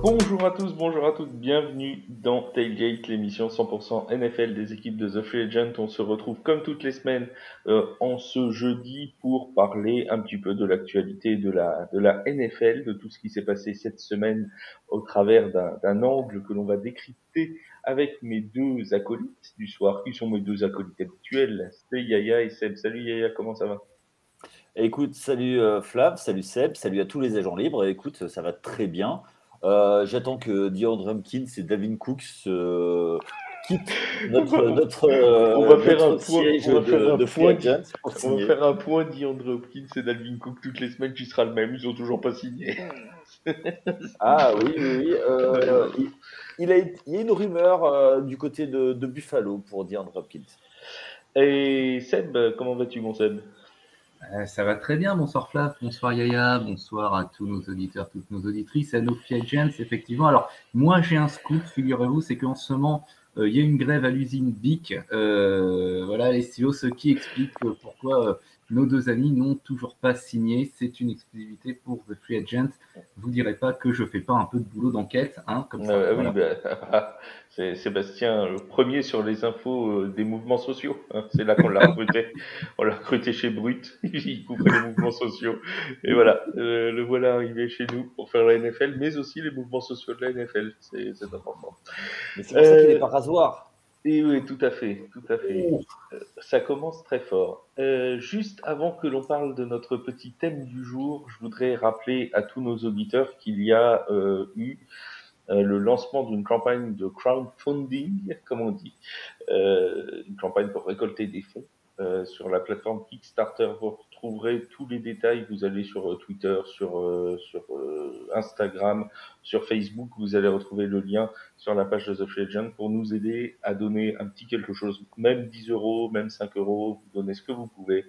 Bonjour à tous, bonjour à toutes, bienvenue dans Tailgate, l'émission 100% NFL des équipes de The Free Agent. On se retrouve comme toutes les semaines euh, en ce jeudi pour parler un petit peu de l'actualité de la, de la NFL, de tout ce qui s'est passé cette semaine au travers d'un angle que l'on va décrypter avec mes deux acolytes du soir, qui sont mes deux acolytes habituels, c'est Yaya et Seb. Salut Yaya, comment ça va? Écoute, salut euh, Flav, salut Seb, salut à tous les agents libres. Écoute, ça va très bien. Euh, j'attends que DeAndre Hopkins et Davin Cooks euh, quittent notre, notre, euh, on va faire un point, on va faire un de, point, on va faire un point DeAndre Hopkins et Dalvin Cook toutes les semaines qui sera le même. Ils ont toujours pas signé. ah oui, oui, oui. Euh, il, il, a, il, y a une rumeur du côté de, de Buffalo pour DeAndre Hopkins. Et Seb, comment vas-tu, mon Seb? Ça va très bien. Bonsoir Flav, bonsoir Yaya, bonsoir à tous nos auditeurs, toutes nos auditrices, à nos Agents, effectivement. Alors, moi j'ai un scoop, figurez-vous, c'est qu'en ce moment, euh, il y a une grève à l'usine BIC. Euh, voilà, les stylos, ce qui explique pourquoi nos deux amis n'ont toujours pas signé. C'est une exclusivité pour The Free Agent. Vous direz pas que je fais pas un peu de boulot d'enquête, hein, comme ça. Euh, oui, bah, c'est Sébastien, le premier sur les infos euh, des mouvements sociaux. Hein. C'est là qu'on l'a recruté. On l'a recruté chez Brut. Il couvrait les mouvements sociaux. Et voilà, euh, le voilà arrivé chez nous pour faire la NFL, mais aussi les mouvements sociaux de la NFL. C'est important. Mais c'est pour ça qu'il n'est pas rasoir. Et oui, tout à fait, tout à fait. Euh, ça commence très fort. Euh, juste avant que l'on parle de notre petit thème du jour, je voudrais rappeler à tous nos auditeurs qu'il y a euh, eu le lancement d'une campagne de crowdfunding, comme on dit, une campagne pour récolter des fonds sur la plateforme Kickstarter. Vous retrouverez tous les détails. Vous allez sur euh, Twitter, sur, euh, sur Instagram, sur Facebook. Vous allez retrouver le lien sur la page de The Free Agent pour nous aider à donner un petit quelque chose, même 10 euros, même 5 euros. Vous donnez ce que vous pouvez.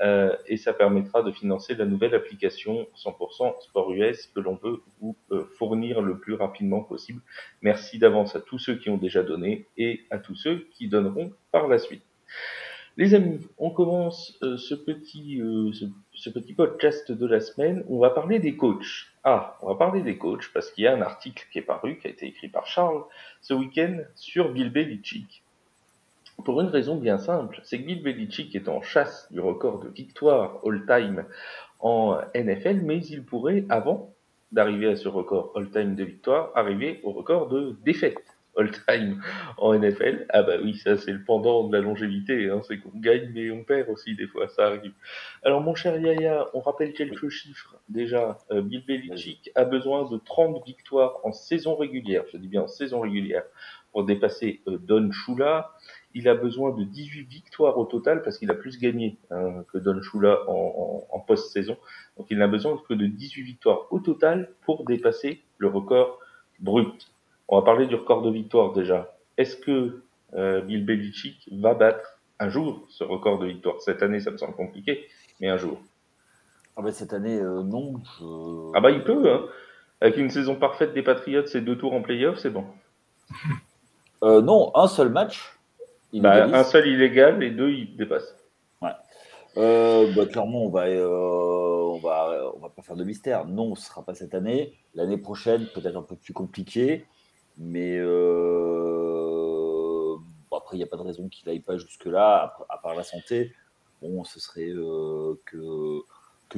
Euh, et ça permettra de financer la nouvelle application 100% Sport US que l'on veut vous fournir le plus rapidement possible. Merci d'avance à tous ceux qui ont déjà donné et à tous ceux qui donneront par la suite. Les amis, on commence euh, ce, petit, euh, ce, petit podcast de la semaine. On va parler des coachs. Ah, on va parler des coachs parce qu'il y a un article qui est paru, qui a été écrit par Charles ce week-end sur Bill Belichick. Pour une raison bien simple, c'est que Bill Belichick est en chasse du record de victoire all-time en NFL, mais il pourrait, avant d'arriver à ce record all-time de victoire, arriver au record de défaite all-time en NFL. Ah bah oui, ça c'est le pendant de la longévité, hein. c'est qu'on gagne mais on perd aussi des fois, ça arrive. Alors mon cher Yaya, on rappelle quelques chiffres. Déjà, euh, Bill Belichick a besoin de 30 victoires en saison régulière, je dis bien en saison régulière, pour dépasser euh, Don Shula. Il a besoin de 18 victoires au total parce qu'il a plus gagné hein, que Don Shula en, en, en post-saison. Donc il n'a besoin que de 18 victoires au total pour dépasser le record brut. On va parler du record de victoire déjà. Est-ce que euh, Bill Belichick va battre un jour ce record de victoire? Cette année, ça me semble compliqué, mais un jour. Ah bah cette année, euh, non. Je... Ah bah il peut, hein. Avec une saison parfaite des Patriots et deux tours en playoff, c'est bon. Euh, non, un seul match. Bah, un seul illégal et deux, il dépasse. Ouais. Euh, bah, clairement, on va, on va, on va pas faire de mystère. Non, ce sera pas cette année. L'année prochaine, peut-être un peu plus compliqué. Mais euh, après, il n'y a pas de raison qu'il n'aille pas jusque-là, à part la santé. Bon, ce serait euh, que,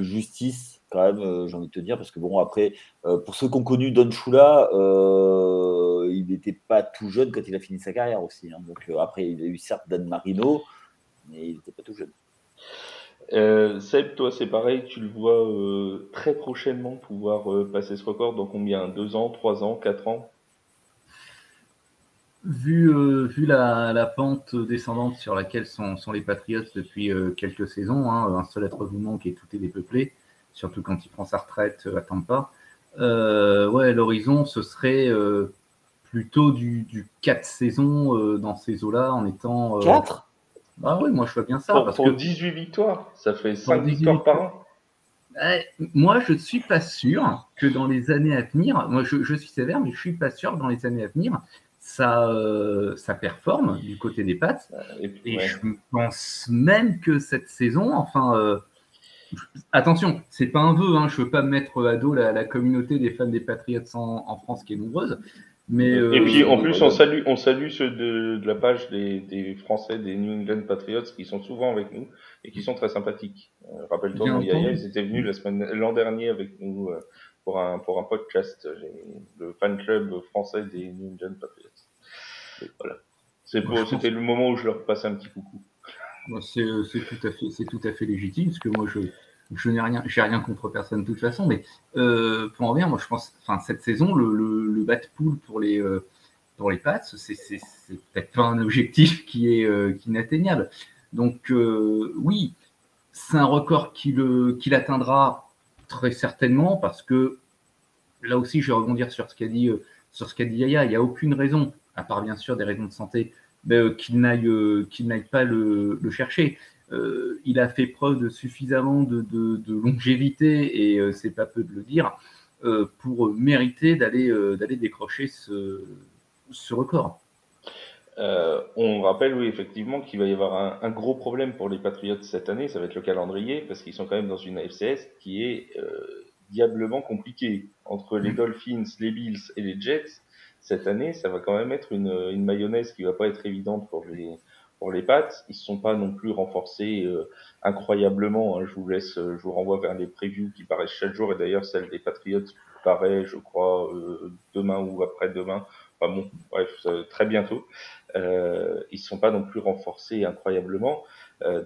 justice, quand même, euh, j'ai envie de te dire, parce que bon, après, pour ceux qui ont connu Don Chula, il n'était pas tout jeune quand il a fini sa carrière aussi. Hein. Donc après, il a eu certes Dan Marino, mais il n'était pas tout jeune. Seb, toi, c'est pareil, tu le vois très prochainement pouvoir passer ce record dans combien? Deux ans, trois ans, quatre ans? Vu, euh, vu la, la, pente descendante sur laquelle sont, sont les Patriots depuis euh, quelques saisons, hein, un seul être vous manque et tout est dépeuplé, surtout quand il prend sa retraite à Tampa. Euh, ouais, l'horizon, ce serait euh, plutôt du, du 4 saisons euh, dans ces eaux-là en étant. 4 Ah oui, moi je vois bien ça. Pour, parce pour que 18 victoires, ça fait 5 victoires par an. Eh, moi, je ne suis pas sûr que dans les années à venir, moi je, je suis sévère, mais je ne suis pas sûr que dans les années à venir, ça, euh, ça performe du côté des Pats. Et, puis, Et ouais. je pense même que cette saison, enfin, euh, attention, c'est pas un vœu, hein, je veux pas mettre à dos la, communauté des fans des Patriots en, France qui est nombreuse. Mais, euh, et puis en plus, on salue, on salue ceux de, la page des, Français des New England Patriots qui sont souvent avec nous et qui sont très sympathiques. Euh, Rappelle-toi, ils étaient venus l'an dernier avec nous euh, pour un pour un podcast, le fan club français des New England Patriots. voilà. C'était le moment où je leur passais un petit coucou. C'est tout à fait, c'est tout à fait légitime parce que moi je je n'ai rien, j'ai rien contre personne de toute façon, mais euh, pour en revenir, moi je pense, enfin cette saison, le, le, le bat pool pour les euh, pour les Pats, c'est, peut-être pas un objectif qui est euh, qui inatteignable. Donc euh, oui, c'est un record qu'il qu'il atteindra très certainement parce que là aussi, je vais rebondir sur ce qu'a dit qu'a dit Yaya. Il n'y a aucune raison, à part bien sûr des raisons de santé, qu'il n'aille qu'il n'aille pas le, chercher. Euh, il a fait preuve de suffisamment de, longévité, et euh, c'est pas peu de le dire, euh, pour mériter d'aller décrocher ce, record. On rappelle, oui, effectivement, qu'il va y avoir un, gros problème pour les Patriots cette année, ça va être le calendrier, parce qu'ils sont quand même dans une AFCS qui est diablement compliquée. Entre les Dolphins, les Bills et les Jets, cette année, ça va quand même être une, une mayonnaise qui va pas être évidente pour les, pour les pattes. Ils ne sont pas non plus renforcés euh, incroyablement. Hein. Je vous laisse, euh, je vous renvoie vers les previews qui paraissent chaque jour. Et d'ailleurs, celle des Patriots paraît, je crois, euh, demain ou après-demain. Enfin bon, bref, très bientôt. Euh, ils sont pas non plus renforcés incroyablement.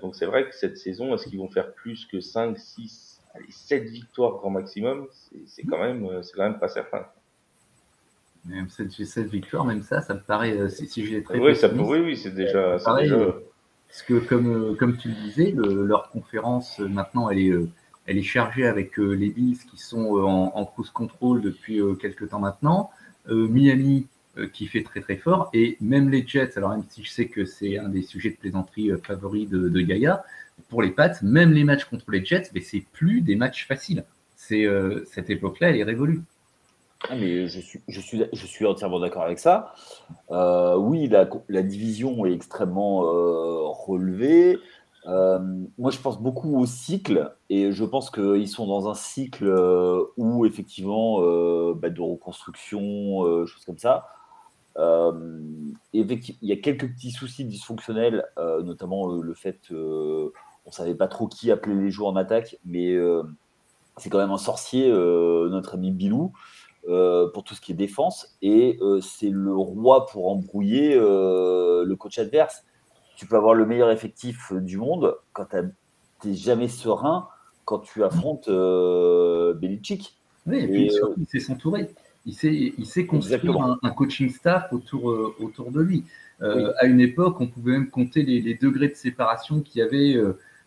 donc c'est vrai que cette saison, est-ce qu'ils vont faire plus que 5, 6, allez, 7 victoires grand maximum C'est quand même, c'est quand même pas certain. Même cette, victoire, même ça, ça me paraît, euh, si, si j'ai très Oui, ça pourrait, oui, c'est déjà, déjà... Euh, parce que comme, euh, comme tu le disais, leur conférence maintenant, elle est, elle est chargée avec les Bills qui sont en, en cruise control depuis quelques temps maintenant, Miami qui fait très très fort, et même les Jets, alors même si je sais que c'est un des sujets de plaisanterie favoris de, de Gaïa, pour les Pats, même les matchs contre les Jets, mais c'est plus des matchs faciles. C'est cette époque-là, elle est révolue. Ah, mais je suis, entièrement d'accord avec ça. Euh, oui, la, division est extrêmement euh, relevée. Euh, moi, je pense beaucoup au cycle et je pense qu'ils sont dans un cycle où, effectivement, bah, de reconstruction, choses comme ça. Il y a quelques petits soucis dysfonctionnels, notamment le fait qu'on ne savait pas trop qui appeler les joueurs en attaque, mais c'est quand même un sorcier, notre ami Bilou. Euh, pour tout ce qui est défense, et euh, c'est le roi pour embrouiller euh, le coach adverse. Tu peux avoir le meilleur effectif du monde quand tu n'es jamais serein quand tu affrontes Belichick. Oui, et puis il sait s'entourer. Il sait, il sait construire un, coaching staff autour, autour de lui. À une époque, on pouvait même compter les, les degrés de séparation qu'il y avait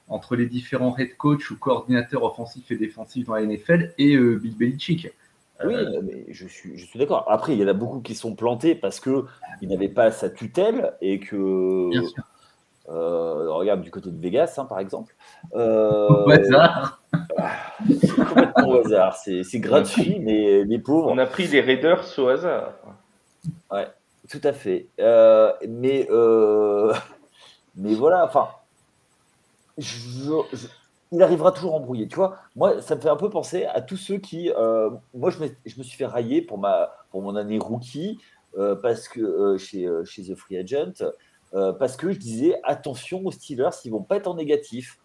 entre les différents head coach ou coordinateurs offensifs et défensifs dans la NFL et Bill Belichick. Oui, euh, mais je suis, je suis d'accord. Après, il y en a beaucoup qui sont plantés parce qu'ils n'avaient pas sa tutelle et que. Bien sûr. Euh, regarde du côté de Vegas, hein, par exemple. Euh, au hasard. C'est complètement au hasard. C'est gratuit, mais les pauvres. On a pris les Raiders au hasard. Ouais, tout à fait. Euh, mais, mais voilà, enfin. je, il arrivera toujours embrouillé. Tu vois, moi, ça me fait un peu penser à tous ceux qui. Euh, moi, je me, je me, suis fait railler pour, ma, pour mon année rookie euh, parce que, euh, chez, chez The Free Agent, parce que je disais attention aux Steelers, ils vont pas être en négatif.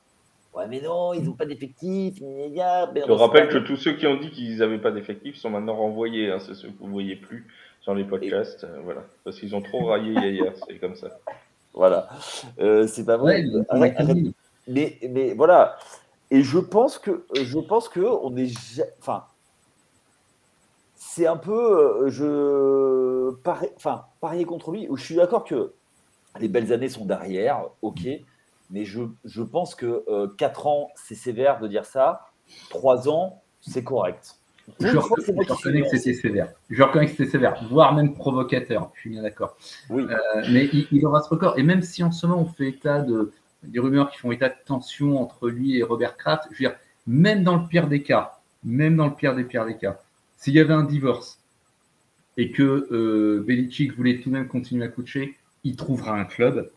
Ouais, mais non, ils n'ont pas d'effectifs. Je rappelle que tous ceux qui ont dit qu'ils n'avaient pas d'effectifs sont maintenant renvoyés. Hein, c'est ceux que vous ne voyez plus sur les podcasts. voilà. Parce qu'ils ont trop raillé hier, c'est comme ça. Voilà. c'est pas vrai. Mais, mais voilà. Et je pense que je pense que on est, enfin, c'est un peu, euh, je enfin, parier contre lui. Je suis d'accord que les belles années sont derrière, ok, mais je, je pense que euh, 4 ans, c'est sévère de dire ça. 3 ans, c'est correct. Je, reconnais que c'était sévère. Je reconnais que c'était sévère, voire même provocateur. Je suis bien d'accord. Oui. Euh, mais il, il, aura ce record. Et même si en ce moment on fait état de, des rumeurs qui font état de tension entre lui et Robert Kraft. Je veux dire, même dans le pire des cas, même dans le pire des pires des cas, s'il y avait un divorce et que euh, Belichick voulait tout de même continuer à coacher, il trouvera un club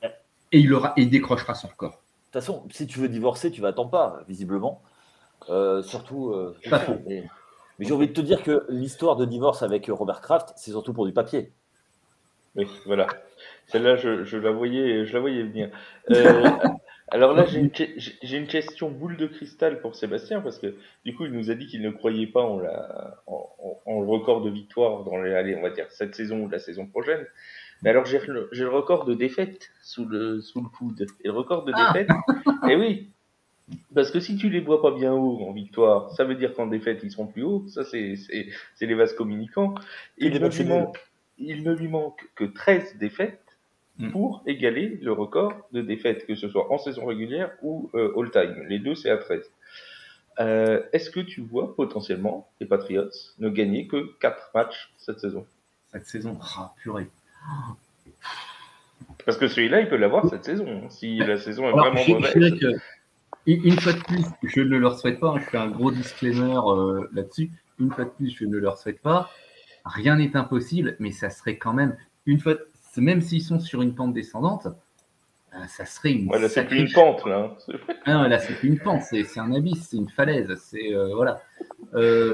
et il, aura, et décrochera son record. De toute façon, si tu veux divorcer, tu vas pas, visiblement. Euh, surtout. euh, Pas faux. mais mais j'ai envie de te dire que l'histoire de divorce avec Robert Kraft, c'est surtout pour du papier. Oui, voilà. Celle-là, je, je la voyais, je la voyais venir. Euh, alors là, j'ai une, j'ai question boule de cristal pour Sébastien parce que du coup, il nous a dit qu'il ne croyait pas en, la, en, en- en le record de victoires dans les, allez, on va dire cette saison ou la saison prochaine. Mais alors, j'ai le, record de défaites sous le sous le coude. Et le record de Ah. défaites, eh oui, parce que si tu les vois pas bien haut en victoire, ça veut dire qu'en défaite ils seront plus hauts. Ça, c'est c'est c'est les vases communicants. Et Il ne, lui manque, il ne lui manque que 13 défaites Mm. pour égaler le record de défaites, que ce soit en saison régulière ou euh, all-time. Les deux, c'est à 13. Euh, Est-ce que tu vois potentiellement les Patriots ne gagner que 4 matchs cette saison? Cette saison, ah, purée. Parce que celui-là, il peut l'avoir cette saison, hein, si la saison est Alors, vraiment je, mauvaise. que, une fois de plus, je ne leur souhaite pas, hein, je fais un gros disclaimer euh, là-dessus, une fois de plus, je ne leur souhaite pas, rien n'est impossible, mais ça serait quand même, une fois, même s'ils sont sur une pente descendante, euh, ça serait une Voilà, c'est plus une pente, là. hein. C'est- Ah non, là, c'est plus une pente, c'est un abysse, c'est une falaise, c'est euh, voilà.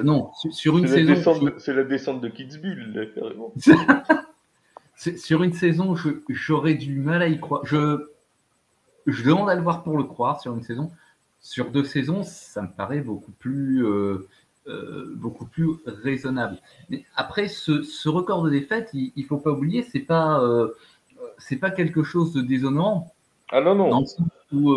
Non, sur, sur une saison, descente je- de- c'est la descente de Kitzbühel, là, carrément. sur une saison, j'aurais du mal à y croire. Je, je demande à le voir pour le croire sur une saison. Sur deux saisons, ça me paraît beaucoup plus, euh, euh, beaucoup plus raisonnable. Mais après, ce, ce record de défaite, il, il faut pas oublier, c'est pas, euh, c'est pas quelque chose de déshonorant. Ah non, non. dans le sens où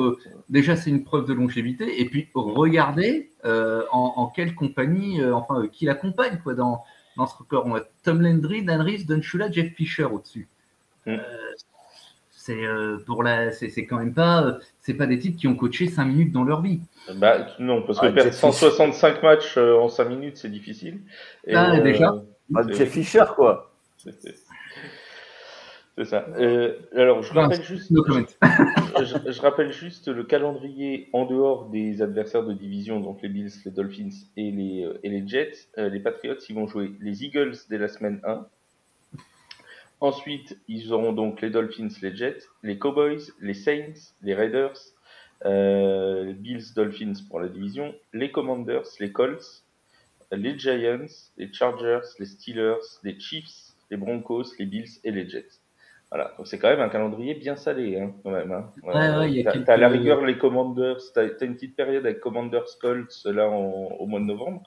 déjà c'est une preuve de longévité et puis regardez en, en quelle compagnie enfin qui l'accompagne quoi dans dans ce record on a Tom Landry, Dan Reeves, Don Shula, Jeff Fisher au-dessus Mm. Euh, c'est euh, pour la c'est c'est quand même pas euh, c'est pas des types qui ont coaché 5 minutes dans leur vie Bah, non, parce que Ah, perdre Jeff 165 matchs en 5 minutes, c'est difficile. Et, Ah, déjà. Bah, c'est- Jeff Fisher, quoi. C'est ça. Euh, alors, je Non, rappelle juste, no comment. je, je rappelle juste le calendrier en dehors des adversaires de division, donc les Bills, les Dolphins et les, euh, et les Jets. Euh, les Patriots, ils vont jouer les Eagles dès la semaine 1. Ensuite, ils auront donc les Dolphins, les Jets, les Cowboys, les Saints, les Raiders, euh, les Bills, Dolphins pour la division, les Commanders, les Colts, les Giants, les Chargers, les Steelers, les Chiefs, les Broncos, les Bills et les Jets. Voilà, c'est quand même un calendrier bien salé, hein, quand même. Hein. Ouais, a t'as, quelques- à la rigueur les Commanders, t'as, t'as une petite période avec Commanders Colts là en- au mois de novembre,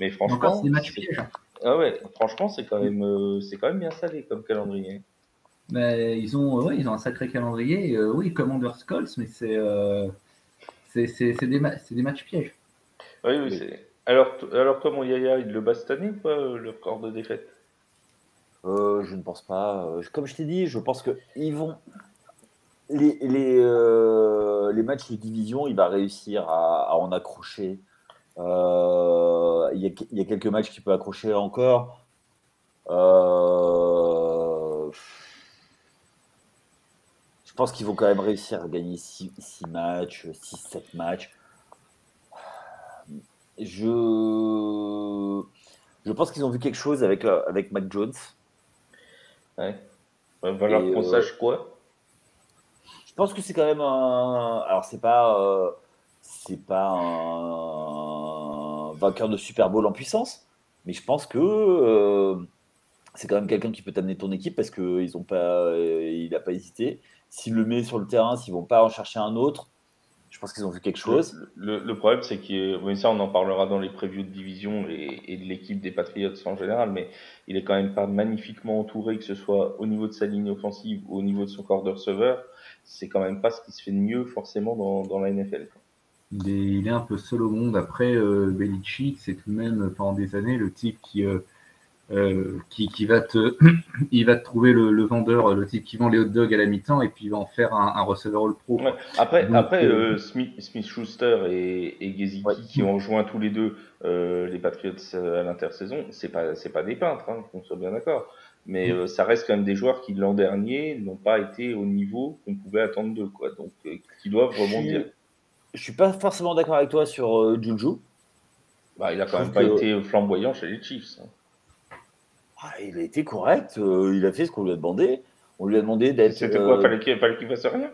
mais franchement, c'est des matchs c'est- pièges ah ouais, franchement c'est quand même, euh, c'est quand même bien salé comme calendrier. Mais ils ont ouais, ils ont un sacré calendrier euh, oui Commanders Colts mais c'est euh, c'est des ma- des matchs pièges Oui, oui. Alors, alors toi, mon Yaya, il le bat cette année euh, le record de défaite? Euh, je ne pense pas. Euh, Comme je t'ai dit, je pense que ils vont. Les, les, euh, les matchs de division, il va réussir à, en accrocher. Il y, a, quelques matchs qu'il peut accrocher encore. Je pense qu'ils vont quand même réussir à gagner 6 matchs, 6-7 matchs. Je, je pense qu'ils ont vu quelque chose avec, avec Mac Jones. Ouais. Va falloir qu'on euh, sache quoi. Je pense que c'est quand même un. Alors, c'est pas. euh, C'est pas un vainqueur de Super Bowl en puissance, mais je pense que euh, c'est quand même quelqu'un qui peut t'amener ton équipe parce qu'ils ont pas, il n'a pas hésité. S'il le met sur le terrain, s'ils vont pas en chercher un autre, je pense qu'ils ont vu quelque chose. Le, le- problème, c'est que, mais ça, on en parlera dans les previews de division et, et de l'équipe des Patriots en général, mais il est quand même pas magnifiquement entouré, que ce soit au niveau de sa ligne offensive ou au niveau de son corps de receveur. C'est quand même pas ce qui se fait de mieux, forcément, dans, dans la NFL. quoi. Il est, il est un peu seul au monde. Après, euh, Belichick, c'est tout de même pendant des années le type qui, euh, euh, qui, qui va te, il va te trouver le, le vendeur, le type qui vend les hot dogs à la mi-temps et puis il va en faire un, un receveur all pro. Ouais. Après, Donc, après euh, euh, Smith, Smith Schuster et, et Gesicki Ouais. qui ont rejoint tous les deux euh, les Patriots à l'intersaison, c'est pas c'est pas des peintres, hein, qu'on soit bien d'accord. Mais ça reste quand même des joueurs qui l'an dernier n'ont pas été au niveau qu'on pouvait attendre d'eux, quoi. Donc euh, qui doivent Je rebondir. suis, je suis pas forcément d'accord avec toi sur euh, Juju. Bah, il a quand Je même pas que- été flamboyant chez les Chiefs. hein. Ah, il a été correct, euh, il a fait ce qu'on lui a demandé. On lui a demandé d'être. C'était euh, quoi Fallait qu'il fallait qu'il fasse rien?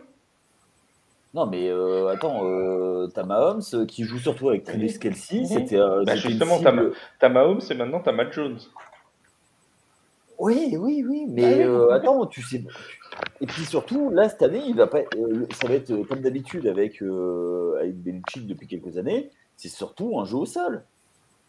Non, mais euh, attends, euh, t'as Mahomes euh, qui joue surtout avec Travis Kelsey. C'était euh, Bah, justement, cible- t'as Mahomes et maintenant t'as Matt Jones. Oui, oui, oui, Ah mais euh, oui. attends, tu sais. Et puis surtout, là, cette année, il va pas, euh, ça va être euh, comme d'habitude avec, euh, avec Belichick depuis quelques années. C'est surtout un jeu au sol.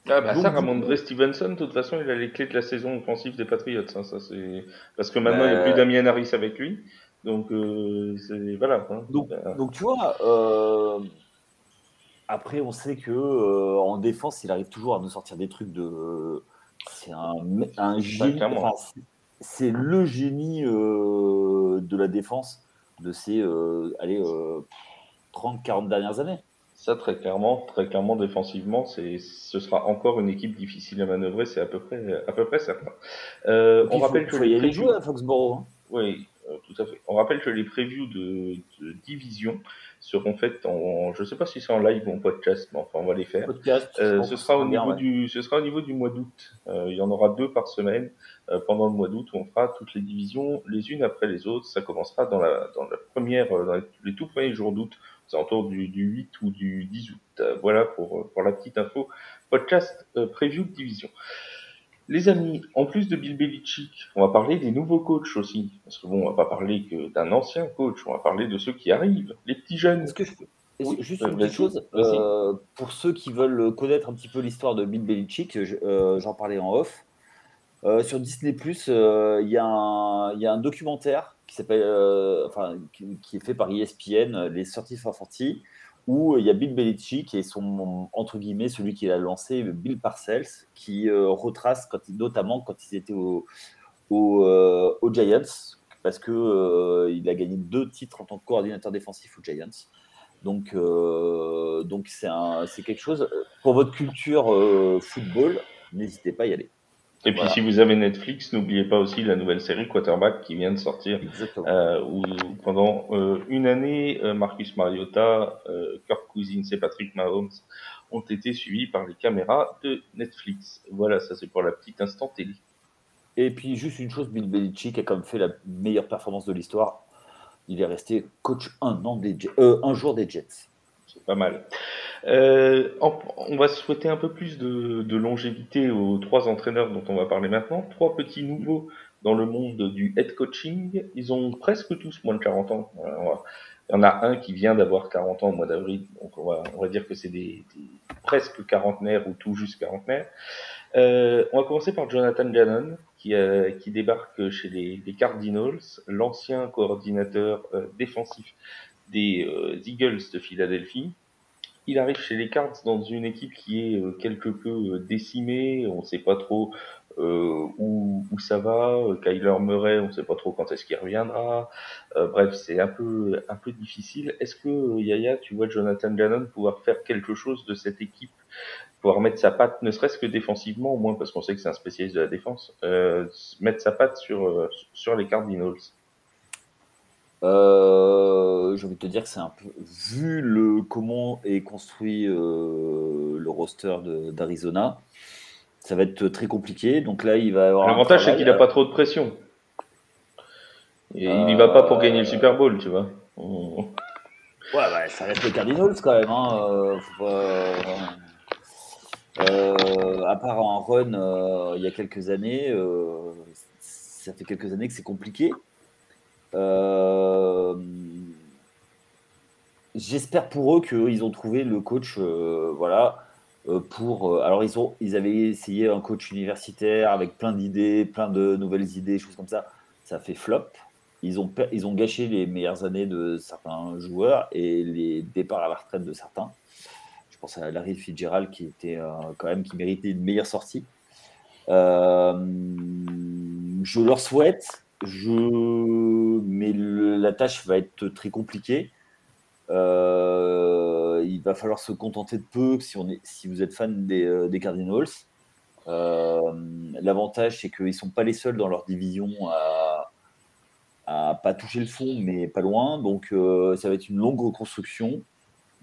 Ah bah Donc, ça, Ramondre Stevenson, de toute façon, il a les clés de la saison offensive des Patriots. hein, ça, c'est... Parce que maintenant, il n'y a Bah- plus Damien Harris avec lui. Donc, euh, c'est... voilà. hein. Donc, Euh, donc tu vois, euh, après, on sait que euh, en défense, il arrive toujours à nous sortir des trucs de. C'est un, un génie. enfin, c'est- le génie euh, de la défense de ces euh, allez, euh, 30-40 dernières années. Ça, très clairement, très clairement, défensivement, c'est, ce sera encore une équipe difficile à manœuvrer, c'est à peu près, à peu près certain. Euh, on rappelle faut, que les previews- à Foxborough. hein. Oui, euh, tout à fait. On rappelle que les previews de, de division seront faites en, je sais pas si c'est en live ou en podcast, mais enfin, on va les faire. Podcast. Euh, ce sera au bien, niveau ouais. du, ce sera au niveau du mois d'août. Euh, il y en aura deux par semaine euh, pendant le mois d'août où on fera toutes les divisions les unes après les autres. Ça commencera dans la, dans la première, dans les, les tout premiers jours d'août. C'est autour du, du 8 ou du 10 août. Voilà pour, pour la petite info. Podcast euh, preview de division. Les amis, en plus de Bill Belichick, on va parler des nouveaux coachs aussi. Parce que bon, on va pas parler que d'un ancien coach, on va parler de ceux qui arrivent, les petits jeunes. Est-ce que je peux Oui, juste euh, une petite chose euh, pour ceux qui veulent connaître un petit peu l'histoire de Bill Belichick, je- euh, j'en parlais en off. Euh, sur Disney il y, y a un documentaire qui s'appelle, euh, enfin, qui, qui est fait par ESPN, euh, les Sorties for 40, où il y a Bill Belichick et son entre guillemets celui qui l'a lancé, Bill Parcells, qui euh, retrace quand notamment quand ils étaient au, au, euh, aux Giants, parce que euh, il a gagné deux titres en tant que coordinateur défensif aux Giants. Donc, euh, donc c'est quelque chose pour votre culture euh, football. N'hésitez pas à y aller. Et puis si vous avez Netflix, n'oubliez pas aussi la nouvelle série Quarterback qui vient de sortir, euh, où pendant euh, une année, euh, Marcus Mariota, euh, Kirk Cousins et Patrick Mahomes ont été suivis par les caméras de Netflix. Voilà, ça c'est pour la petite instant télé. Et puis juste une chose, Bill Belichick a quand même fait la meilleure performance de l'histoire. Il est resté coach un an des un jour des Jets. C'est pas mal. Euh, on va souhaiter un peu plus de, longévité aux trois entraîneurs dont on va parler maintenant. Trois petits nouveaux dans le monde du head coaching. Ils ont presque tous moins de 40 ans. Euh, Il y en a un qui vient d'avoir 40 ans au mois d'avril, donc on va, dire que c'est des, des presque quarantenaires ou tout juste quarantenaires. Euh, on va commencer par Jonathan Gannon, qui, euh, débarque chez les, Cardinals, l'ancien coordinateur défensif des Eagles de Philadelphie. Il arrive chez les Cards dans une équipe qui est euh, quelque peu euh, décimée, on ne sait pas trop euh, où, où ça va. Kyler Murray, on ne sait pas trop quand est-ce qu'il reviendra. Euh, bref, c'est un peu, un peu difficile. Est-ce que euh, Yaya, tu vois Jonathan Gannon pouvoir faire quelque chose de cette équipe, pouvoir mettre sa patte, ne serait-ce que défensivement, au moins parce qu'on sait que c'est un spécialiste de la défense, euh, mettre sa patte sur, sur les Cardinals Euh, J'ai envie de te dire que c'est un peu vu le comment est construit euh, le roster d'Arizona, ça va être très compliqué. Donc là, il va avoir. L'avantage, c'est qu'il n'a à- pas trop de pression. Et il n'y va pas pour gagner le Super Bowl, tu vois. Ouais, bah, ça reste les Cardinals quand même. Hein. euh, euh, à part en run euh, il y a quelques années, euh, ça fait quelques années que c'est compliqué. Euh, J'espère pour eux qu'ils ont trouvé le coach, euh, voilà, euh, pour. alors ils ont, ils avaient essayé un coach universitaire avec plein d'idées, plein de nouvelles idées, choses comme ça. Ça fait flop. Ils ont, ils ont gâché les meilleures années de certains joueurs et les départs à la retraite de certains. Je pense à Larry Fitzgerald qui était quand même qui méritait une meilleure sortie. Je leur souhaite, je... mais la tâche va être très compliquée. Euh, il va falloir se contenter de peu si, vous êtes fan des, euh, Cardinals. Euh, L'avantage, c'est qu'ils ne sont pas les seuls dans leur division à, à pas toucher le fond, mais pas loin. Donc, ça va être une longue reconstruction.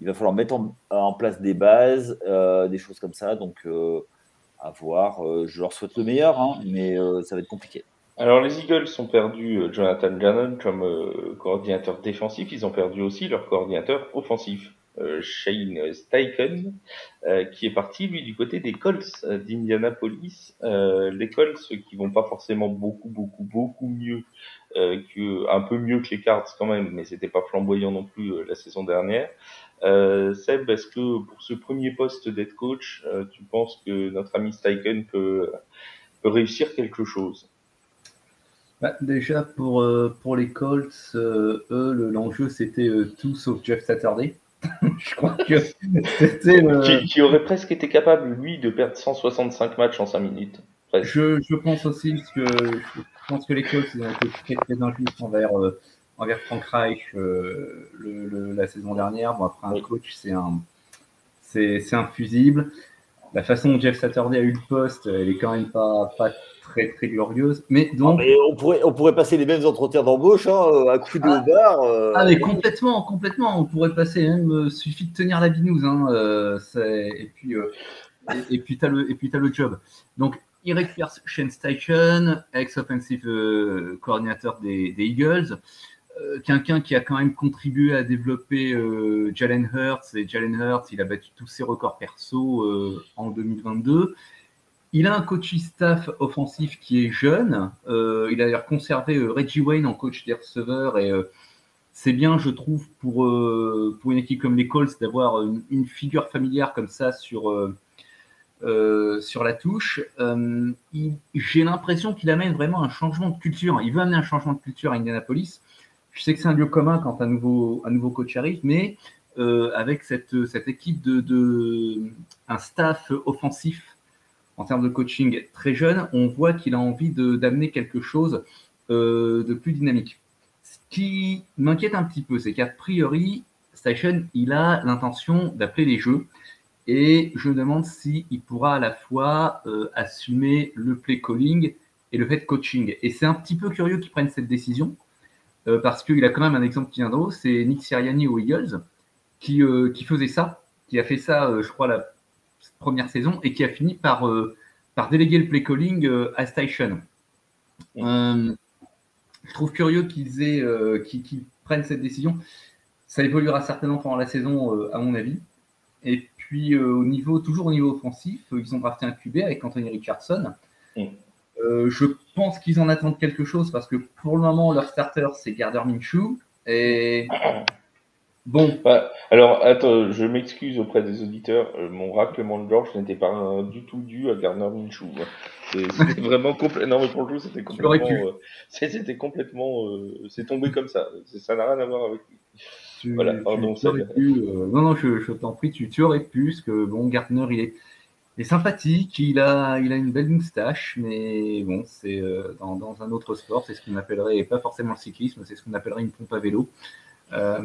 Il va falloir mettre en, place des bases, des choses comme ça. Donc, à voir. Je leur souhaite le meilleur, hein, mais ça va être compliqué. Alors les Eagles ont perdu euh, Jonathan Gannon comme euh, coordinateur défensif, ils ont perdu aussi leur coordinateur offensif, euh, Shane Steichen, qui est parti lui du côté des Colts d'Indianapolis. les Colts qui vont pas forcément beaucoup beaucoup beaucoup mieux que un peu mieux que les Cards quand même, mais c'était pas flamboyant non plus la saison dernière. Seb, est-ce que pour ce premier poste d'être coach, tu penses que notre ami Steichen peut, peut réussir quelque chose? Bah, déjà, pour, euh, pour les Colts, euh, eux, l'enjeu, c'était euh, tout sauf Jeff Saturday. je crois que c'était. Qui, aurait presque été capable, lui, de perdre 165 matchs en 5 minutes. Je, je, pense aussi, parce que je pense que les Colts ont été très, très injustes envers, envers Frank Reich le, la saison dernière. Bon, après, un coach, c'est un, c'est un fusible. La façon dont Jeff Saturday a eu le poste, elle est quand même pas, pas très très glorieuse. Mais ah, donc, on pourrait on pourrait passer les mêmes entretiens d'embauche hein, euh, à coup de ah, bar. Euh. Ah mais complètement complètement. On pourrait passer même euh, suffit de tenir la binouse. Hein, et puis et, puis t'as le et puis as le job. Donc Eric Station, ex-offensive coordinateur des, des Eagles. quelqu'un qui a quand même contribué à développer Jalen Hurts et Jalen Hurts, il a battu tous ses records perso en 2022. Il a un coach staff offensif qui est jeune. Euh, il a d'ailleurs conservé euh, Reggie Wayne en coach des receveurs et euh, c'est bien, je trouve, pour, pour une équipe comme les Colts d'avoir une, figure familière comme ça sur, sur la touche. J'ai l'impression qu'il amène vraiment un changement de culture. Il veut amener un changement de culture à Indianapolis. Je sais que c'est un lieu commun quand un nouveau, un nouveau coach arrive, mais avec cette, cette équipe de, de un staff offensif en termes de coaching très jeune, on voit qu'il a envie d'amener quelque chose euh, de plus dynamique. Ce qui m'inquiète un petit peu, c'est qu'a priori, Station, il a l'intention d'appeler les jeux et je me demande s'il pourra à la fois euh, assumer le play calling et le head coaching. Et c'est un petit peu curieux qu'il prenne cette décision euh, parce qu'il a quand même un exemple qui vient de c'est Nick Sirianni aux Eagles qui, qui faisait ça, qui a fait ça, je crois, la première saison et qui a fini par, euh, par déléguer le play calling euh, à Station. Euh, je trouve curieux qu'ils aient, qu'ils prennent cette décision. Ça évoluera certainement pendant la saison, à mon avis. Et puis au niveau, toujours au niveau offensif, ils ont drafté un QB avec Anthony Richardson. je pense qu'ils en attendent quelque chose parce que pour le moment, leur starter, c'est Gardner Minshew. Et Bon. alors, attends, je m'excuse auprès des auditeurs. Euh, mon raclement de gorge n'était pas du tout dû à Garner Minshew. C'était vraiment complètement. Non, mais pour le coup, c'était complètement. Euh, c'était complètement. Euh, c'est tombé comme ça. Ça n'a rien à voir avec voilà, pardon. Tu, pu, non, non, je, je t'en prie, tu, tu, aurais pu, parce que bon, Gardner, il est, il est sympathique, il a, il a une belle moustache, mais bon, c'est dans, dans, un autre sport, c'est ce qu'on appellerait, pas forcément le cyclisme, c'est ce qu'on appellerait une pompe à vélo. Euh,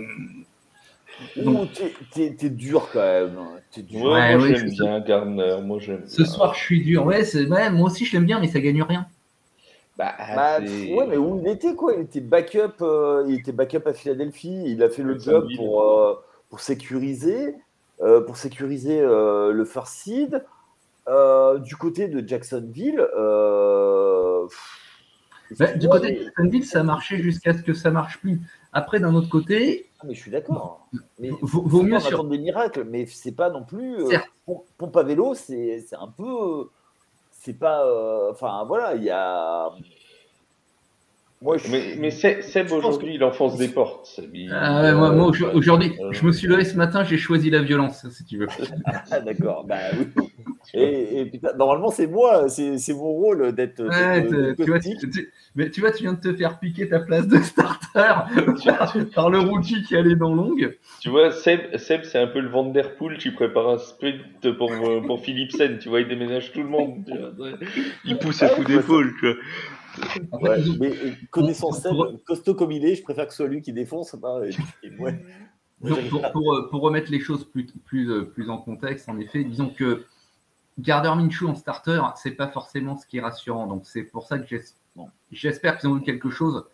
t'es dur quand même. Dur. Ouais, moi j'aime bien Gardner. Moi, j'aime Ce soir, je suis dur. Ouais, moi aussi, je l'aime bien, mais ça gagne rien. Bah, bah ouais, mais où il était quoi? Il était backup. Euh, il était backup à Philadelphie. Il a fait le job pour euh, pour sécuriser euh, pour sécuriser le first seed. du côté de Jacksonville. Bah, du côté de Jacksonville, ça marchait jusqu'à ce que ça marche plus. Après, d'un autre côté. Ah, mais je suis d'accord. Mais vaut, mieux sur des miracles, mais c'est pas non plus. Euh, pompe à vélo, c'est un peu. C'est pas. Euh, enfin, voilà, il y a. Moi, mais, mais Seb, aujourd'hui, il enfonce des portes. Ah, moi, moi aujourd'hui, euh, je me suis levé ce matin, j'ai choisi la violence, si tu veux. ah, d'accord, bah oui. Et, et normalement, c'est moi, c'est mon rôle d'être. mais tu vois, tu viens de te faire piquer ta place de starter par le rookie qui allait dans longue. Tu vois, Seb, Seb c'est un peu le Vanderpool qui prépare un sprint pour, pour Philipsen. Tu vois, il déménage tout le monde. Il pousse à coup d'épaule. Ouais, mais connaissant Seb, costaud comme il est, je préfère que ce soit lui qui défonce. pour, pour, remettre les choses plus, plus, plus en contexte, en effet, disons que Gardner Minshew en starter, c'est pas forcément ce qui est rassurant. Donc c'est pour ça que j'espère qu'ils ont eu quelque chose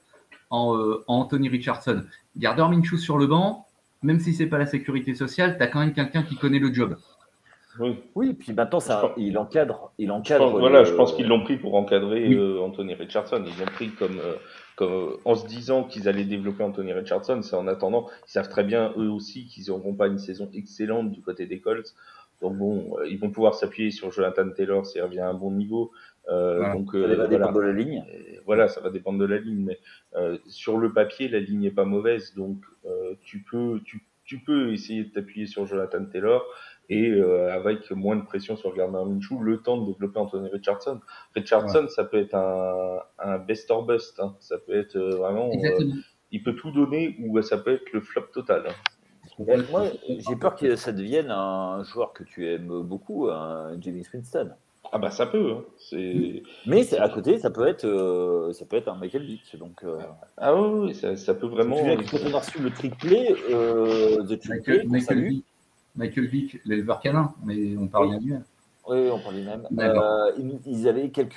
euh, en, Anthony Richardson. Gardner Minshew sur le banc, même si c'est pas la sécurité sociale, tu as quand même quelqu'un qui connaît le job. Oui. Oui, puis maintenant, ça, il encadre. Il encadre voilà, je pense qu'ils l'ont pris pour encadrer euh, Anthony Richardson. Ils l'ont pris comme, euh, comme en se disant qu'ils allaient développer Anthony Richardson. C'est en attendant, ils savent très bien eux aussi qu'ils n'auront pas une saison excellente du côté des Colts. Donc bon, ils vont pouvoir s'appuyer sur Jonathan Taylor s'il revient à un bon niveau. donc, ça va dépendre de la ligne. voilà, ça va dépendre de la ligne, mais sur le papier, la ligne n'est pas mauvaise, donc tu peux, tu, tu peux essayer de t'appuyer sur Jonathan Taylor et euh, avec moins de pression sur Gardner Minshew, le temps de développer Anthony Richardson. Richardson, ça peut être un, un best or bust, hein. ça peut être euh, vraiment, euh, il peut tout donner ou ça peut être le flop total. Hein. moi, j'ai peur que ça devienne un joueur que tu aimes beaucoup, un James Winston. Ah bah ça peut. Hein. C'est... Mais à côté, ça peut être, ça peut être un Michael Vick. Donc, Ah oui, ça, ça, peut vraiment. Tu quand on a reçu le triplé, euh, de Michael, Michael, Michael Vick, l'éleveur canin, mais on parle bien du même. Oui, on parle du même. Euh, ils, avaient quelques,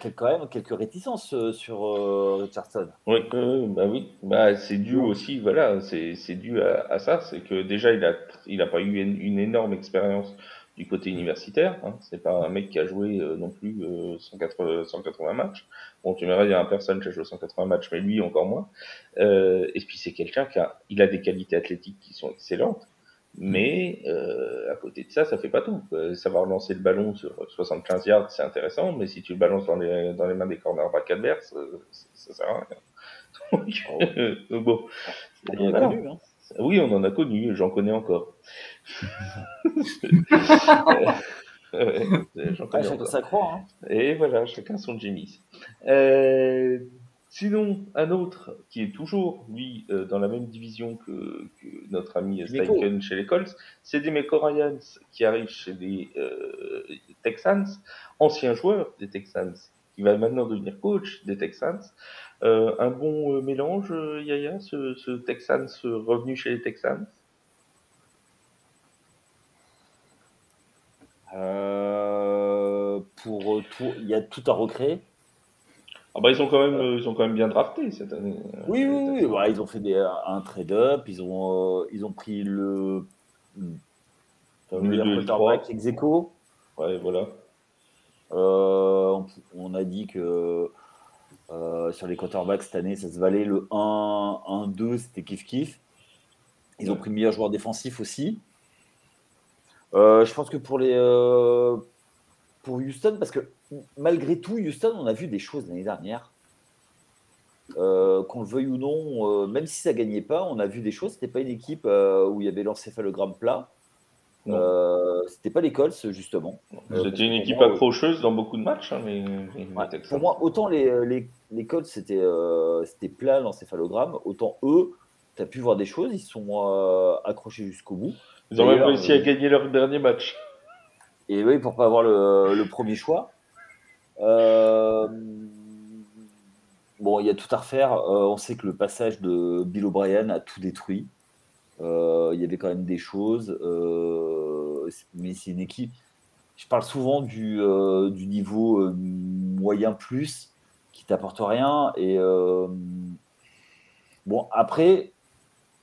quelques, quand même quelques réticences euh, sur euh, Richardson. Oui, bah oui. Bah, c'est dû aussi, voilà, c'est, dû à, ça. C'est que déjà, il n'a il a pas eu une, énorme expérience du côté universitaire. Hein. C'est pas un mec qui a joué non plus 180, 180 matchs. Bon, tu me il y a un personne qui a joué 180 matchs, mais lui encore moins. et puis c'est quelqu'un qui a, il a des qualités athlétiques qui sont excellentes. Mais euh, à côté de ça, ça fait pas tout. Savoir lancer le ballon sur 75 yards, c'est intéressant, mais si tu le balances dans les, dans les mains des cornerbacks adverses, ça, ça sert à rien. Donc, oh. bon. On a connu, hein. Oui, on en a connu, j'en connais encore. ouais, j'en connais ah, encore. Ça croit. Hein. Et voilà, chacun son Jimmy. Euh, Sinon, un autre qui est toujours, lui, euh, dans la même division que, notre ami Steichen chez les Colts, c'est Demeco Ryans qui arrive chez les euh, Texans, ancien joueur des Texans, qui va maintenant devenir coach des Texans. Euh, un bon mélange, Yaya, ce, ce Texans revenu chez les Texans? Pour tout, il y a tout à recréer. Ah bah ils ont quand même, euh, ils ont quand même bien drafté cette année. Euh, oui, oui, oui. ils ont fait des, un trade-up, ils ont, euh, ils ont pris le, le meilleur quarterback ex -aequo. Ouais, voilà. On, on, a dit que sur les quarterbacks cette année, ça se valait le 1-2, c'était kiff-kiff. Ils ont pris le meilleur joueur défensif aussi. je pense que pour les pour Houston, parce que malgré tout, Houston, on a vu des choses l'année dernière. Euh, qu'on le veuille ou non, euh, même si ça gagnait pas, on a vu des choses. C'était pas une équipe euh, où il y avait l'encéphalogramme plat. C'était pas les Colts, justement. C'était une équipe accrocheuse dans beaucoup de matchs. Hein, mais, pour moi, autant les, les, les Colts, c'était plat l'encéphalogramme, autant eux, tu as pu voir des choses. Ils sont accrochés jusqu'au bout. Ils ont même réussi à gagner leur dernier match. Et oui, pour pas avoir le, premier choix. Euh, bon, il y a tout à refaire. Euh, on sait que le passage de Bill O'Brien a tout détruit. Euh, il y avait quand même des choses, mais c'est une équipe. Je parle souvent du, niveau moyen plus qui t'apporte rien. Et bon, après,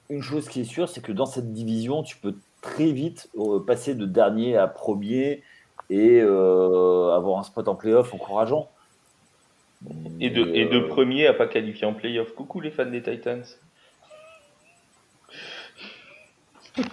une chose qui est sûre, c'est que dans cette division, tu peux très vite passer de dernier à premier et euh, avoir un spot en playoff encourageant. Et de, et de euh, premier à pas qualifier en playoff. Coucou les fans des Titans.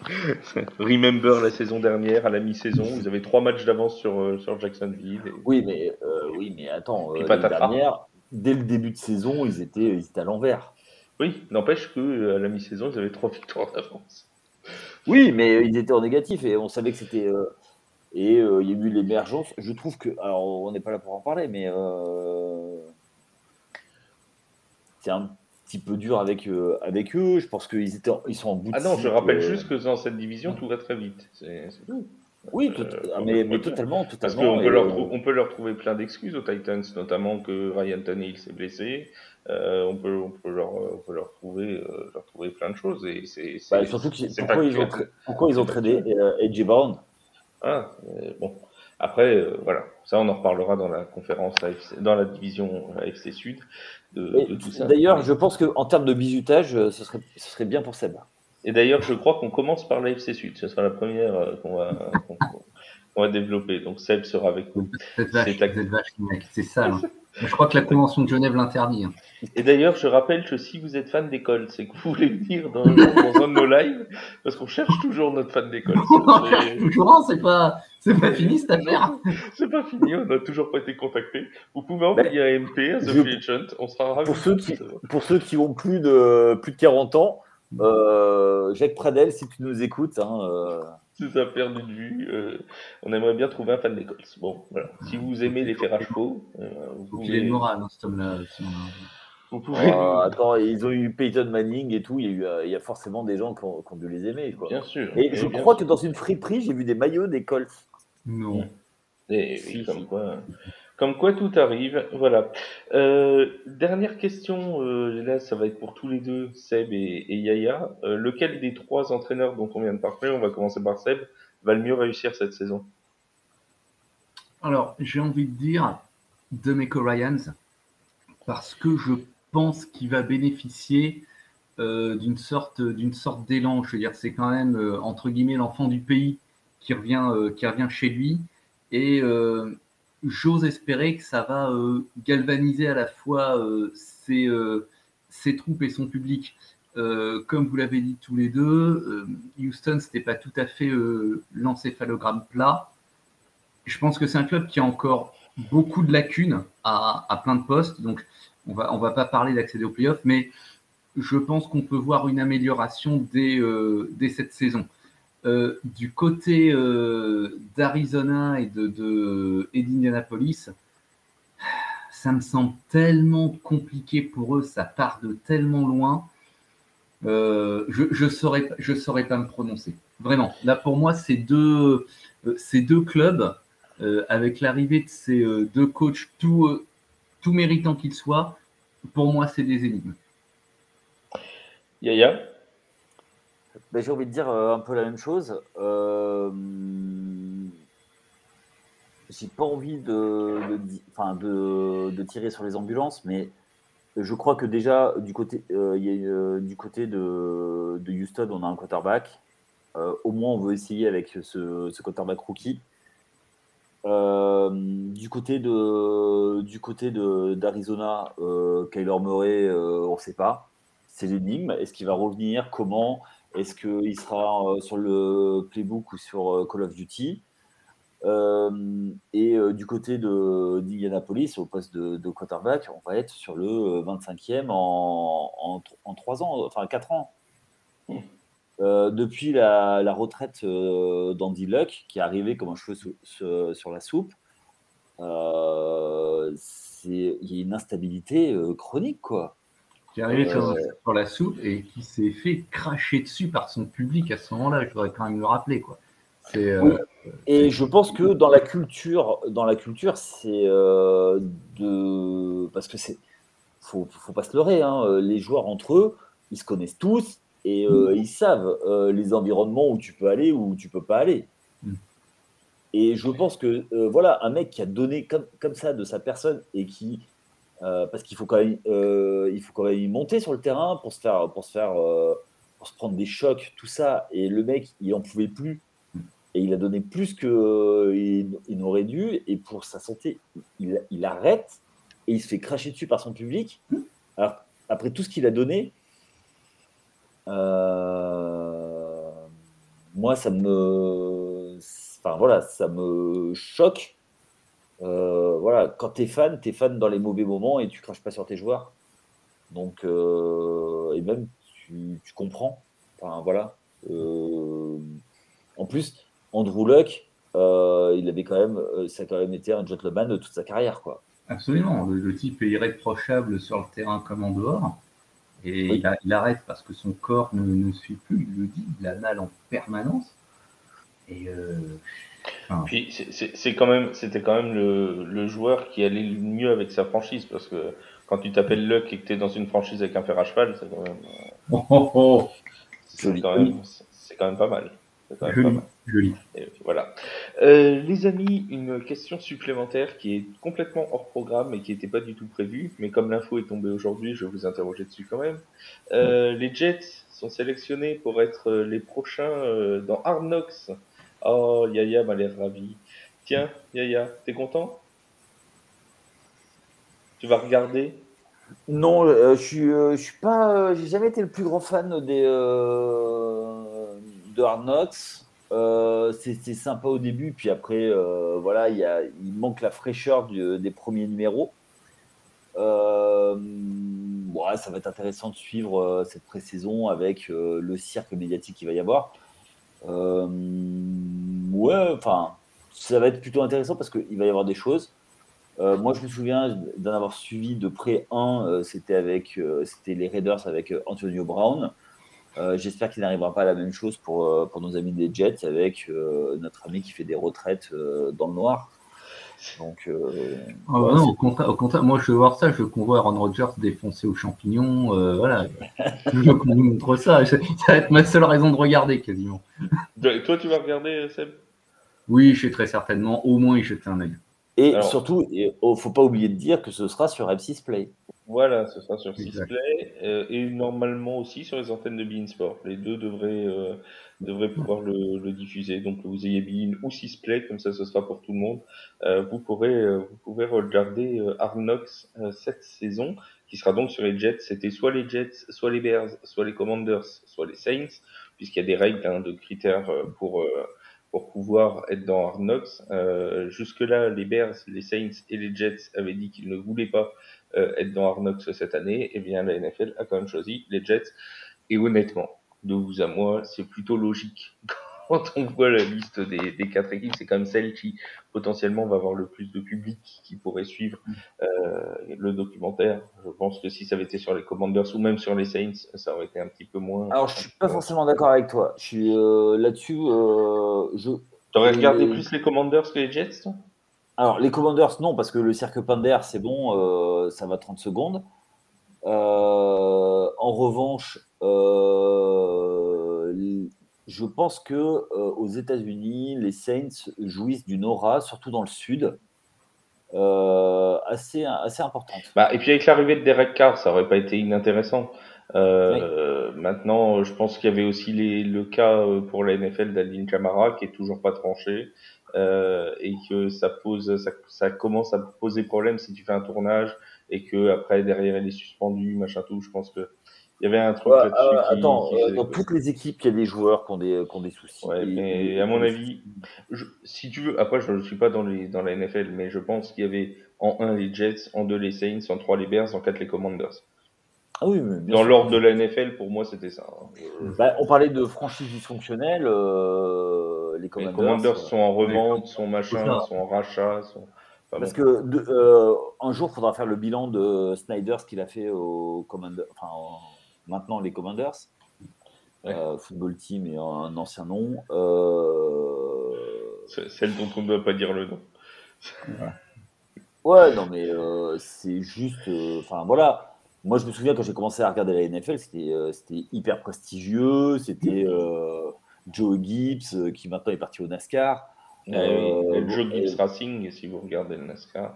Remember la saison dernière, à la mi-saison, vous avez trois matchs d'avance sur, sur Jacksonville. Oui, mais, oui, mais attends, la dernière, dès le début de saison, ils étaient, ils étaient à l'envers. Oui, n'empêche que à la mi-saison, ils avaient trois victoires d'avance. Oui, mais ils étaient en négatif et on savait que c'était. Euh, et euh, il y a eu l'émergence. Je trouve que. Alors, on n'est pas là pour en parler, mais. Euh, c'est un petit peu dur avec, avec eux. Je pense qu'ils étaient, ils sont en bout Ah non, je rappelle juste que dans cette division, tout va très vite. C'est tout. Oui, ah, mais, totalement, totalement. Parce qu'on peut, leur on peut leur trouver plein d'excuses aux Titans, notamment que Ryan Tannehill s'est blessé. Euh, on, peut, on, peut leur, on peut leur trouver, euh, leur trouver plein de choses. Et c'est, bah, surtout pourquoi, ils ont, pourquoi ils ont tradé Edgy Brown? Ah, bon. Après, euh, voilà, ça on en reparlera dans la conférence, dans la division AFC Sud de, tout ça. D'ailleurs, je pense qu'en termes de bisutage, ce serait, ce serait bien pour Seb. Et d'ailleurs, je crois qu'on commence par l'AFC Sud. Ce sera la première qu'on va. On va développer. Donc Seb sera avec nous. C'est ça. Hein. Je crois que la Convention de Genève l'interdit. Hein. Et d'ailleurs, je rappelle que si vous êtes fan d'école, c'est que vous voulez venir dans, dans un de nos lives, parce qu'on cherche toujours notre fan d'école. on cherche toujours, c'est pas, c'est pas fini cette affaire. c'est pas fini, on n'a toujours pas été contacté. Vous pouvez envoyer un MP à The Free Agent, on sera ravis. Pour ceux qui, pour ceux qui ont plus de, plus de 40 ans, euh, Jacques Pradel, si tu nous écoutes, hein, euh, c'est ça, perdu de vue. Euh, on aimerait bien trouver un fan d'école. Bon, voilà. Si vous aimez les fers à chevaux, euh, vous pouvez... Il est moral, hein, cet homme-là. Vous pouvez... Oh, attends, ils ont eu Peyton Manning et tout. Il y a, eu, euh, il y a forcément des gens qui ont, qui ont dû les aimer. Quoi. Bien sûr. Et, je crois que dans une friperie, j'ai vu des maillots des Colts. Non. Et, si, comme quoi. Comme quoi tout arrive, voilà. Euh, dernière question, euh, là ça va être pour tous les deux, Seb et, Yaya. Euh, lequel des trois entraîneurs dont on vient de parler, on va commencer par Seb, va le mieux réussir cette saison? Alors, j'ai envie de dire Demeco Ryans, parce que je pense qu'il va bénéficier d'une sorte sorte d'élan. Je veux dire, c'est quand même entre guillemets l'enfant du pays qui revient qui revient chez lui et j'ose espérer que ça va euh, galvaniser à la fois euh, ses, euh, ses, troupes et son public. comme vous l'avez dit tous les deux, Houston, c'était pas tout à fait l'encéphalogramme plat. Je pense que c'est un club qui a encore beaucoup de lacunes à, plein de postes. Donc, on va, on va pas parler d'accéder aux playoffs, mais je pense qu'on peut voir une amélioration dès, dès cette saison. Euh, du côté euh, d'Arizona et de, d'Indianapolis, ça me semble tellement compliqué pour eux, ça part de tellement loin. Euh, je ne saurais, je saurais pas me prononcer. Vraiment. Là, pour moi, ces deux, ces deux clubs, avec l'arrivée de ces deux coachs, tout, tout méritant qu'ils soient, pour moi, c'est des énigmes. Yaya? Ben, j'ai envie de dire euh, un peu la même chose. Euh, j'ai pas envie de, de, tirer sur les ambulances, mais je crois que déjà du côté, euh, a, du côté de, Houston, on a un quarterback. au moins, on veut essayer avec ce, ce quarterback rookie. du côté de du côté d'Arizona, Kyler Murray, on ne sait pas. C'est l'énigme. Est-ce qu'il va revenir? Comment? Est-ce qu'il sera euh, sur le playbook ou sur euh, Call of Duty? Euh, Et du côté d'Indianapolis, au poste de, quarterback, on va être sur le 25e en, en, 3 ans, enfin 4 ans. depuis la, retraite d'Andy Luck, qui est arrivé comme un cheveu sur la soupe, il y a une instabilité chronique, quoi qui est arrivé sur, la soupe et qui s'est fait cracher dessus par son public à ce moment-là. Je voudrais quand même le rappeler. Quoi. Euh, et je pense que dans la culture, dans la culture, c'est euh, de parce que c'est faut, faut pas se leurrer. Hein. Les joueurs entre eux, ils se connaissent tous et euh, mm. ils savent les environnements où tu peux aller ou où tu peux pas aller. Mm. Et je pense que voilà, un mec qui a donné comme, comme ça de sa personne et qui euh, parce qu'il faut quand même, euh, il faut quand même monter sur le terrain pour se faire, pour se faire, euh, pour se prendre des chocs, tout ça. Et le mec, il en pouvait plus. Et il a donné plus qu'il il n'aurait dû. Et pour sa santé, il, il, arrête et il se fait cracher dessus par son public. Alors, après tout ce qu'il a donné, moi, ça me, enfin voilà, ça me choque euh, voilà, quand tu es fan, tu es fan dans les mauvais moments et tu craches pas sur tes joueurs. Donc, euh, et même, tu, comprends. Enfin, voilà. Euh, en plus, Andrew Luck, il avait quand même, ça a quand même été un gentleman de toute sa carrière, quoi. Absolument. Le, type est irréprochable sur le terrain comme en dehors. Et il, arrête parce que son corps ne, suit plus. Il le dit, il a mal en permanence. Et ah. Puis c'est quand même, c'était quand même le, le, joueur qui allait le mieux avec sa franchise parce que quand tu t'appelles Luck et que tu es dans une franchise avec un fer à cheval, c'est quand même. Oh, oh, oh. C'est quand, quand, même pas mal. Quand même joli, voilà. Euh, les amis, une question supplémentaire qui est complètement hors programme et qui n'était pas du tout prévue, mais comme l'info est tombée aujourd'hui, je vais vous interroger dessus quand même. Euh, les Jets sont sélectionnés pour être les prochains euh, dans Hard Knocks Oh, Yaya m'a l'air ravi. Tiens, Yaya, t'es content? Tu vas regarder? Non, euh, euh, je suis pas, euh, j'ai jamais été le plus grand fan des de. Euh, c'est sympa au début, puis après, voilà, il y a, il manque la fraîcheur des premiers numéros. Ouais, ça va être intéressant de suivre cette pré-saison avec le cirque médiatique qu'il va y avoir. Euh, ouais, enfin, ça va être plutôt intéressant parce qu'il va y avoir des choses. Euh, moi, je me souviens d'en avoir suivi de près un, euh, c'était avec, c'était les Raiders avec Antonio Brown. J'espère qu'il n'arrivera pas à la même chose pour, pour nos amis des Jets avec notre ami qui fait des retraites dans le noir. Donc, euh, Ah bah non, au contraire, au contraire, moi je veux voir ça, je veux qu'on voit Aaron Rodgers défoncer aux champignons, euh, voilà. je veux qu'on nous montre ça, ça va être ma seule raison de regarder quasiment. Toi, tu vas regarder, Seb? Oui, je vais très certainement au moins y jeter un œil. et Alors- surtout, il ne faut pas oublier de dire que ce sera sur M6 Play. Voilà, ce sera sur Exact. Sisplay euh, et normalement aussi sur les antennes de Bein Sport. Les deux devraient, euh, devraient pouvoir le, le diffuser. Donc que vous ayez Bein ou Sisplay, comme ça ce sera pour tout le monde. Euh, vous pourrez euh, vous pouvez regarder euh, Knocks euh, cette saison, qui sera donc sur les Jets. C'était soit les Jets, soit les Bears, soit les Commanders, soit les Saints, puisqu'il y a des règles hein, de critères euh, pour euh, pour pouvoir être dans Knocks. Euh, Jusque-là, les Bears, les Saints et les Jets avaient dit qu'ils ne voulaient pas être dans Knocks cette année. Et bien, la NFL a quand même choisi les Jets. Et honnêtement, de vous à moi, c'est plutôt logique. Quand on voit la liste des, des quatre équipes, c'est quand même celle qui potentiellement va avoir le plus de public qui pourrait suivre euh, le documentaire. Je pense que si ça avait été sur les Commanders ou même sur les Saints, ça aurait été un petit peu moins. Alors, je suis pas forcément d'accord avec toi. Je suis euh, là-dessus. euh, je... T'aurais regardé plus les Commanders que les Jets, toi? Alors, les Commanders, non, parce que le cirque Pinder, c'est bon, euh, ça va 30 secondes. Euh, en revanche, euh, je pense que aux États-Unis, les Saints jouissent d'une aura, surtout dans le sud, assez, assez importante. Bah, et puis avec l'arrivée de Derek Carr, ça aurait pas été inintéressant. Euh, Maintenant, je pense qu'il y avait aussi les, le cas pour la NFL d'Aldin Kamara qui est toujours pas tranché euh, et que ça pose, ça, ça commence à poser problème si tu fais un tournage et que après derrière il est suspendu, machin tout. Je pense que il y avait un truc Ouais, là-dessus. euh, attends, qui euh, dans toutes les équipes, il y a des joueurs qui ont des, qui ont des soucis. Ouais, Et- mais et- à mon avis, je- si tu veux, après je ne suis pas dans les dans la NFL, mais je pense qu'il y avait en 1 les Jets, en 2 les Saints, en 3 les Bears, en 4 les Commanders. Ah oui, mais Dans l'ordre de la NFL, pour moi, c'était ça. hein. Bah, on parlait de franchise dysfonctionnelle. euh, les Les Commanders. Sont en revente, sont machin, sont en rachat. Sont... Enfin, Parce bon. que de- euh, un jour, il faudra faire le bilan de Snyder, ce qu'il a fait aux Commanders, enfin en- maintenant les Commanders, Ouais. euh, football team et un ancien nom. Euh, celle dont on ne doit pas dire le nom. Ouais, non mais c'est juste, enfin voilà. Moi, je me souviens quand j'ai commencé à regarder la NFL, c'était hyper prestigieux. C'était Joe Gibbs euh, qui maintenant est parti au NASCAR. Oui, Euh, bon, Gibbs et- Racing, si vous regardez le NASCAR.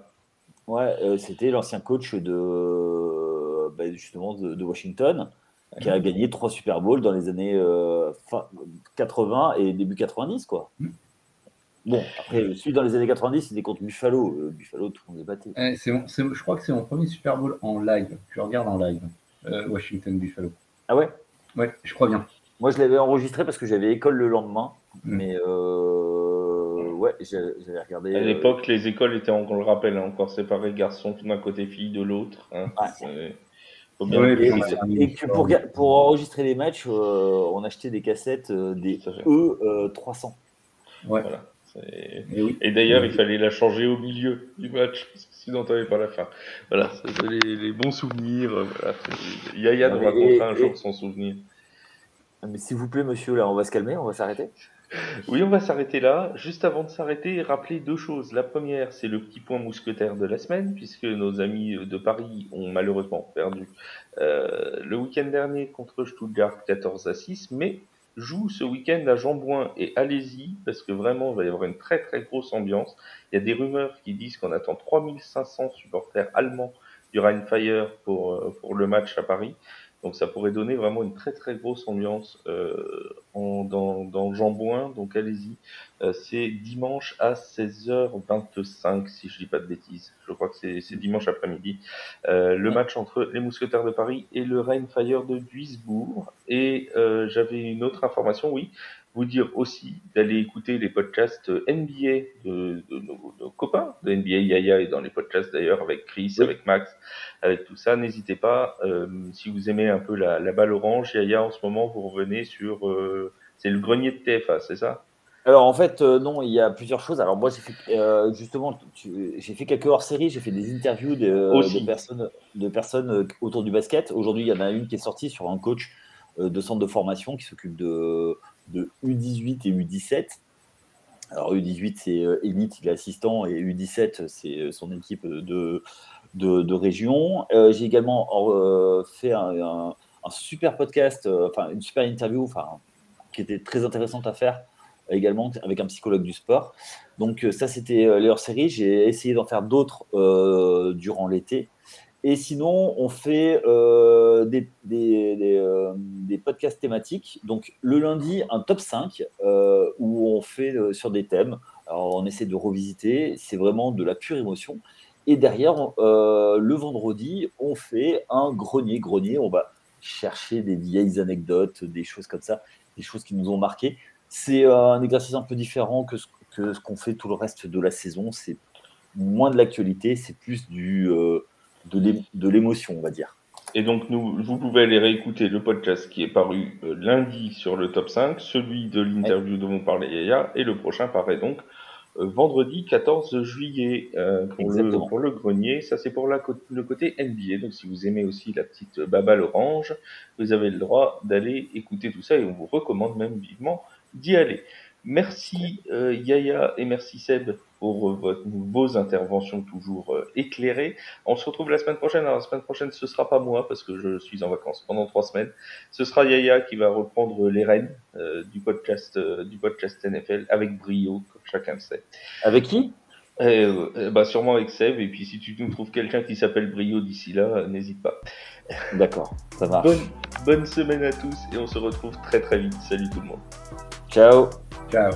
Ouais, euh, c'était l'ancien coach de bah, justement de, de Washington qui a gagné trois Super Bowls dans les années euh, fin 80 et début 90 quoi. Mm. Bon, après celui dans les années 90, c'était contre Buffalo. Euh, Buffalo, tout le monde est battu. Eh, c'est mon- c'est- je crois que c'est mon premier Super Bowl en live. Je regarde en live. Euh, Washington Buffalo. Ah ouais? Ouais, je crois bien. Moi, je l'avais enregistré parce que j'avais école le lendemain, Mm. mais euh, ouais, j'avais regardé. À euh, l'époque, les écoles étaient, on le rappelle, hein, encore séparées, garçons d'un côté, filles de l'autre. Hein. Ouais. A- Et que pour, pour enregistrer les matchs, euh, on achetait des cassettes euh, des Tout à fait. E euh, 300. Ouais. Voilà. Et oui. Et d'ailleurs, il fallait la changer au milieu du match, parce que sinon t'avais pas la fin. Voilà, c'est les, les bons souvenirs. Voilà. Yaya nous Mais- racontera un et- jour son souvenir. Mais s'il vous plaît, monsieur, là, on va se calmer, on va s'arrêter. Oui, on va s'arrêter là. Juste avant de s'arrêter, rappeler deux choses. La première, c'est le petit point mousquetaire de la semaine, puisque nos amis de Paris ont malheureusement perdu euh, le week-end dernier contre Stuttgart 14 à 6, mais jouent ce week-end à Jambouin et allez-y, parce que vraiment, il va y avoir une très très grosse ambiance. Il y a des rumeurs qui disent qu'on attend 3500 supporters allemands du Rheinfire pour, euh, pour le match à Paris. Donc ça pourrait donner vraiment une très très grosse ambiance euh, en, dans, dans Jambouin. Donc allez-y. Euh, c'est dimanche à 16h25 si je dis pas de bêtises. Je crois que c'est dimanche après-midi. Euh, le match entre les Mousquetaires de Paris et le Fire de Duisbourg. Et euh, j'avais une autre information, oui vous dire aussi d'aller écouter les podcasts NBA de, de nos, copains de NBA Yaya et dans les podcasts d'ailleurs avec Chris, avec Max, avec tout ça. N'hésitez pas, euh, si vous aimez un peu la, la, balle orange, Yaya en ce moment vous revenez sur, euh, c'est le grenier de TFA, c'est ça? Alors en fait, euh, non, il y a plusieurs choses. Alors moi, j'ai fait euh, justement, j'ai fait quelques hors-séries, j'ai fait des interviews de, de personnes, de personnes autour du basket. Aujourd'hui, il y en a une qui est sortie sur un coach de centre de formation qui s'occupe de, de U18 et U17. Alors U18 c'est euh, élite, il est assistant, et U17 c'est euh, son équipe de, de, région. Euh, j'ai également fait un, super podcast, enfin une super interview, enfin qui était très intéressante à faire également avec un psychologue du sport. Donc ça c'était leur série. J'ai essayé d'en faire d'autres durant l'été. Et sinon, on fait euh, des, euh, des, podcasts thématiques. Donc, le lundi, un top 5 euh, où on fait sur des thèmes. Alors, on essaie de revisiter. C'est vraiment de la pure émotion. Et derrière, le vendredi, on fait un grenier-grenier. On va chercher des vieilles anecdotes, des choses comme ça, des choses qui nous ont marqué. C'est un exercice un peu différent que ce qu'on fait tout le reste de la saison. C'est moins de l'actualité, c'est plus du de l'émotion, on va dire. Et donc, nous, vous pouvez aller réécouter le podcast qui est paru euh, lundi sur le top 5, celui de l'interview dont vous parlez Yaya, et le prochain paraît donc euh, vendredi 14 juillet euh, pour, le, pour, le, grenier. Ça, c'est pour la, le côté NBA. Donc, si vous aimez aussi la petite baba orange, vous avez le droit d'aller écouter tout ça et on vous recommande même vivement d'y aller. Merci Yaya et merci Seb pour euh, vos interventions toujours euh, éclairées. On se retrouve la semaine prochaine. Alors, la semaine prochaine, ce sera pas moi parce que je suis en vacances pendant trois semaines. Ce sera Yaya qui va reprendre les rênes euh, du podcast du podcast NFL avec brio, comme chacun le sait. Avec qui? Bah sûrement avec Seb et puis si tu nous trouves quelqu'un qui s'appelle Brio d'ici là, n'hésite pas. D'accord, ça va. Bonne, bonne semaine à tous et on se retrouve très très vite. Salut tout le monde. Ciao. Ciao.